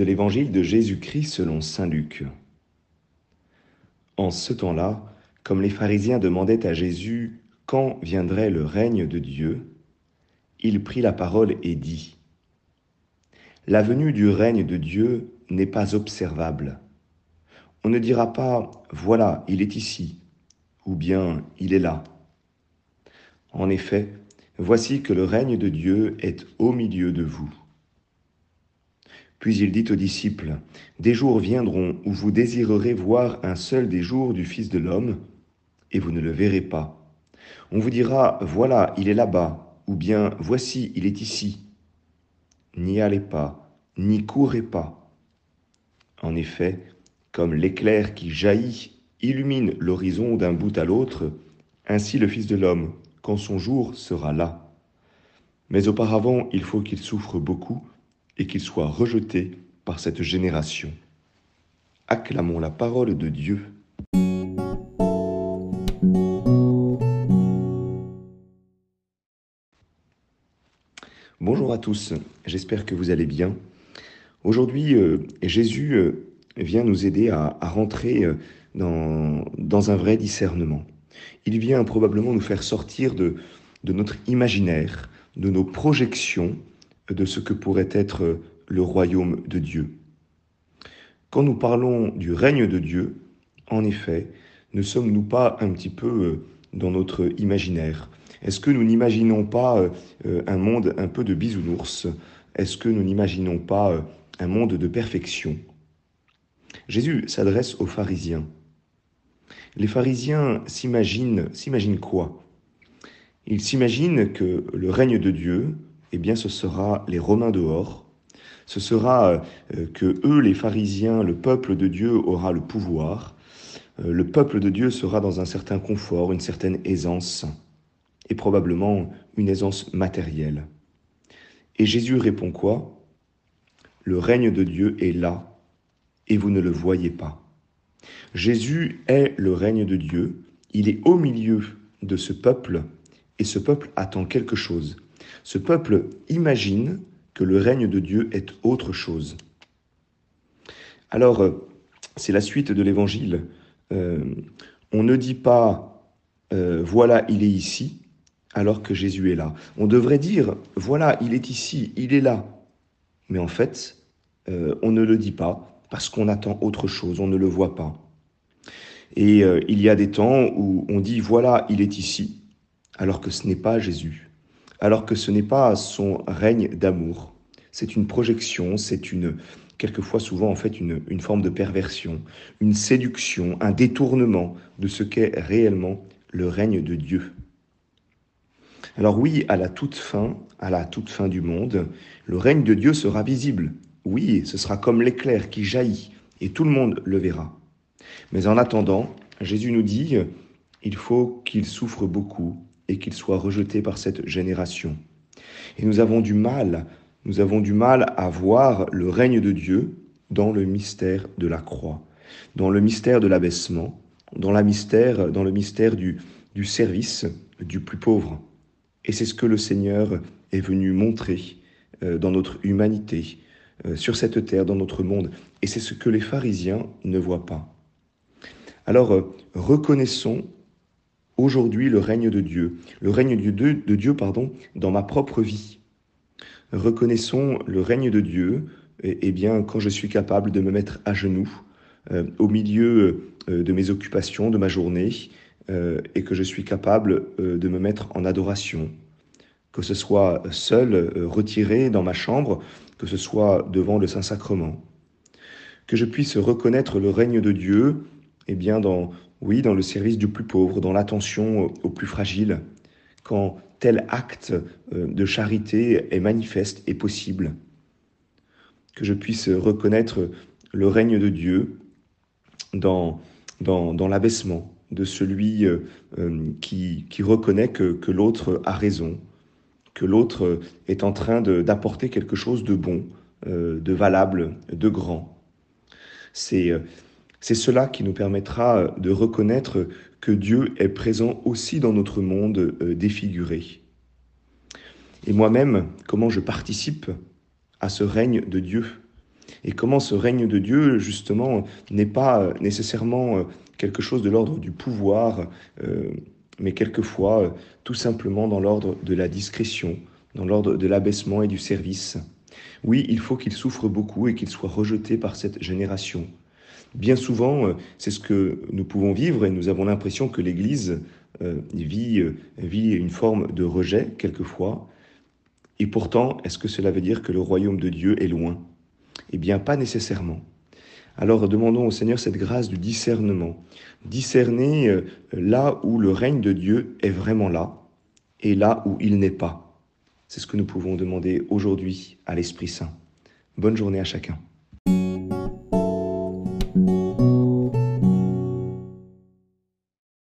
de l'évangile de Jésus-Christ selon Saint Luc. En ce temps-là, comme les pharisiens demandaient à Jésus quand viendrait le règne de Dieu, il prit la parole et dit, La venue du règne de Dieu n'est pas observable. On ne dira pas, Voilà, il est ici, ou bien il est là. En effet, voici que le règne de Dieu est au milieu de vous. Puis il dit aux disciples, Des jours viendront où vous désirerez voir un seul des jours du Fils de l'homme, et vous ne le verrez pas. On vous dira, Voilà, il est là-bas, ou bien Voici, il est ici. N'y allez pas, n'y courez pas. En effet, comme l'éclair qui jaillit illumine l'horizon d'un bout à l'autre, ainsi le Fils de l'homme, quand son jour sera là. Mais auparavant, il faut qu'il souffre beaucoup et qu'il soit rejeté par cette génération. Acclamons la parole de Dieu. Bonjour à tous, j'espère que vous allez bien. Aujourd'hui, euh, Jésus euh, vient nous aider à, rentrer euh, dans, un vrai discernement. Il vient probablement nous faire sortir de notre imaginaire, de nos projections de ce que pourrait être le royaume de Dieu. Quand nous parlons du règne de Dieu, en effet, ne sommes-nous pas un petit peu euh, dans notre imaginaire? Est-ce que nous n'imaginons pas euh, un monde un peu de bisounours? Est-ce que nous n'imaginons pas euh, un monde de perfection? Jésus s'adresse aux pharisiens. Les pharisiens s'imaginent, s'imaginent quoi? Ils s'imaginent que le règne de Dieu, eh bien, ce sera les Romains dehors. Ce sera euh, que eux, les pharisiens, le peuple de Dieu aura le pouvoir. Euh, le peuple de Dieu sera dans un certain confort, une certaine aisance, et probablement une aisance matérielle. Et Jésus répond quoi? Le règne de Dieu est là, et vous ne le voyez pas. Jésus est le règne de Dieu, il est au milieu de ce peuple, et ce peuple attend quelque chose. Ce peuple imagine que le règne de Dieu est autre chose. Alors, euh, c'est la suite de l'évangile. Euh, on ne dit pas euh, voilà, il est ici, alors que Jésus est là. On devrait dire voilà, il est ici, il est là. Mais en fait, on ne le dit pas parce qu'on attend autre chose, on ne le voit pas. Et il y a des temps où on dit voilà, il est ici, alors que ce n'est pas Jésus alors que ce n'est pas son règne d'amour. C'est une projection, c'est une, quelquefois souvent en fait une, une, forme de perversion, une séduction, un détournement de ce qu'est réellement le règne de Dieu. Alors oui, à la toute fin, à la toute fin du monde, le règne de Dieu sera visible. Oui, ce sera comme l'éclair qui jaillit et tout le monde le verra. Mais en attendant, Jésus nous dit, il faut qu'il souffre beaucoup et qu'il soit rejeté par cette génération. Et nous avons du mal, nous avons du mal à voir le règne de Dieu dans le mystère de la croix, dans le mystère de l'abaissement, dans, la mystère, dans le mystère du, du service du plus pauvre. Et c'est ce que le Seigneur est venu montrer euh, dans notre humanité, euh, sur cette terre, dans notre monde. Et c'est ce que les pharisiens ne voient pas. Alors, euh, reconnaissons aujourd'hui le règne de Dieu, le règne de Dieu, pardon, dans ma propre vie. Reconnaissons le règne de Dieu, et, eh bien quand je suis capable de me mettre à genoux euh, au milieu euh, de mes occupations, de ma journée, euh, et que je suis capable de me mettre en adoration, que ce soit seul, retiré dans ma chambre, que ce soit devant le Saint-Sacrement, que je puisse reconnaître le règne de Dieu, eh bien dans, oui, dans le service du plus pauvre, dans l'attention aux plus fragiles, quand tel acte euh, de charité est manifeste et possible. Que je puisse reconnaître le règne de Dieu dans, dans, dans l'abaissement de celui euh, euh, qui, qui reconnaît que, que l'autre a raison, que l'autre est en train d'apporter quelque chose de bon, de valable, de grand. C'est c'est cela qui nous permettra euh, de reconnaître que Dieu est présent aussi dans notre monde euh, défiguré. Et moi-même, comment je participe à ce règne de Dieu? Et comment ce règne de Dieu, justement, n'est pas nécessairement quelque chose de l'ordre du pouvoir, mais quelquefois tout simplement dans l'ordre de la discrétion, dans l'ordre de l'abaissement et du service? Oui, il faut qu'il souffre beaucoup et qu'il soit rejeté par cette génération. Bien souvent, euh, c'est ce que nous pouvons vivre et nous avons l'impression que l'Église euh, euh, vit une forme de rejet quelquefois. Et pourtant, est-ce que cela veut dire que le royaume de Dieu est loin? Eh bien, pas nécessairement. Alors demandons au Seigneur cette grâce du discernement. Discerner là où le règne de Dieu est vraiment là et là où il n'est pas. C'est ce que nous pouvons demander aujourd'hui à l'Esprit Saint. Bonne journée à chacun.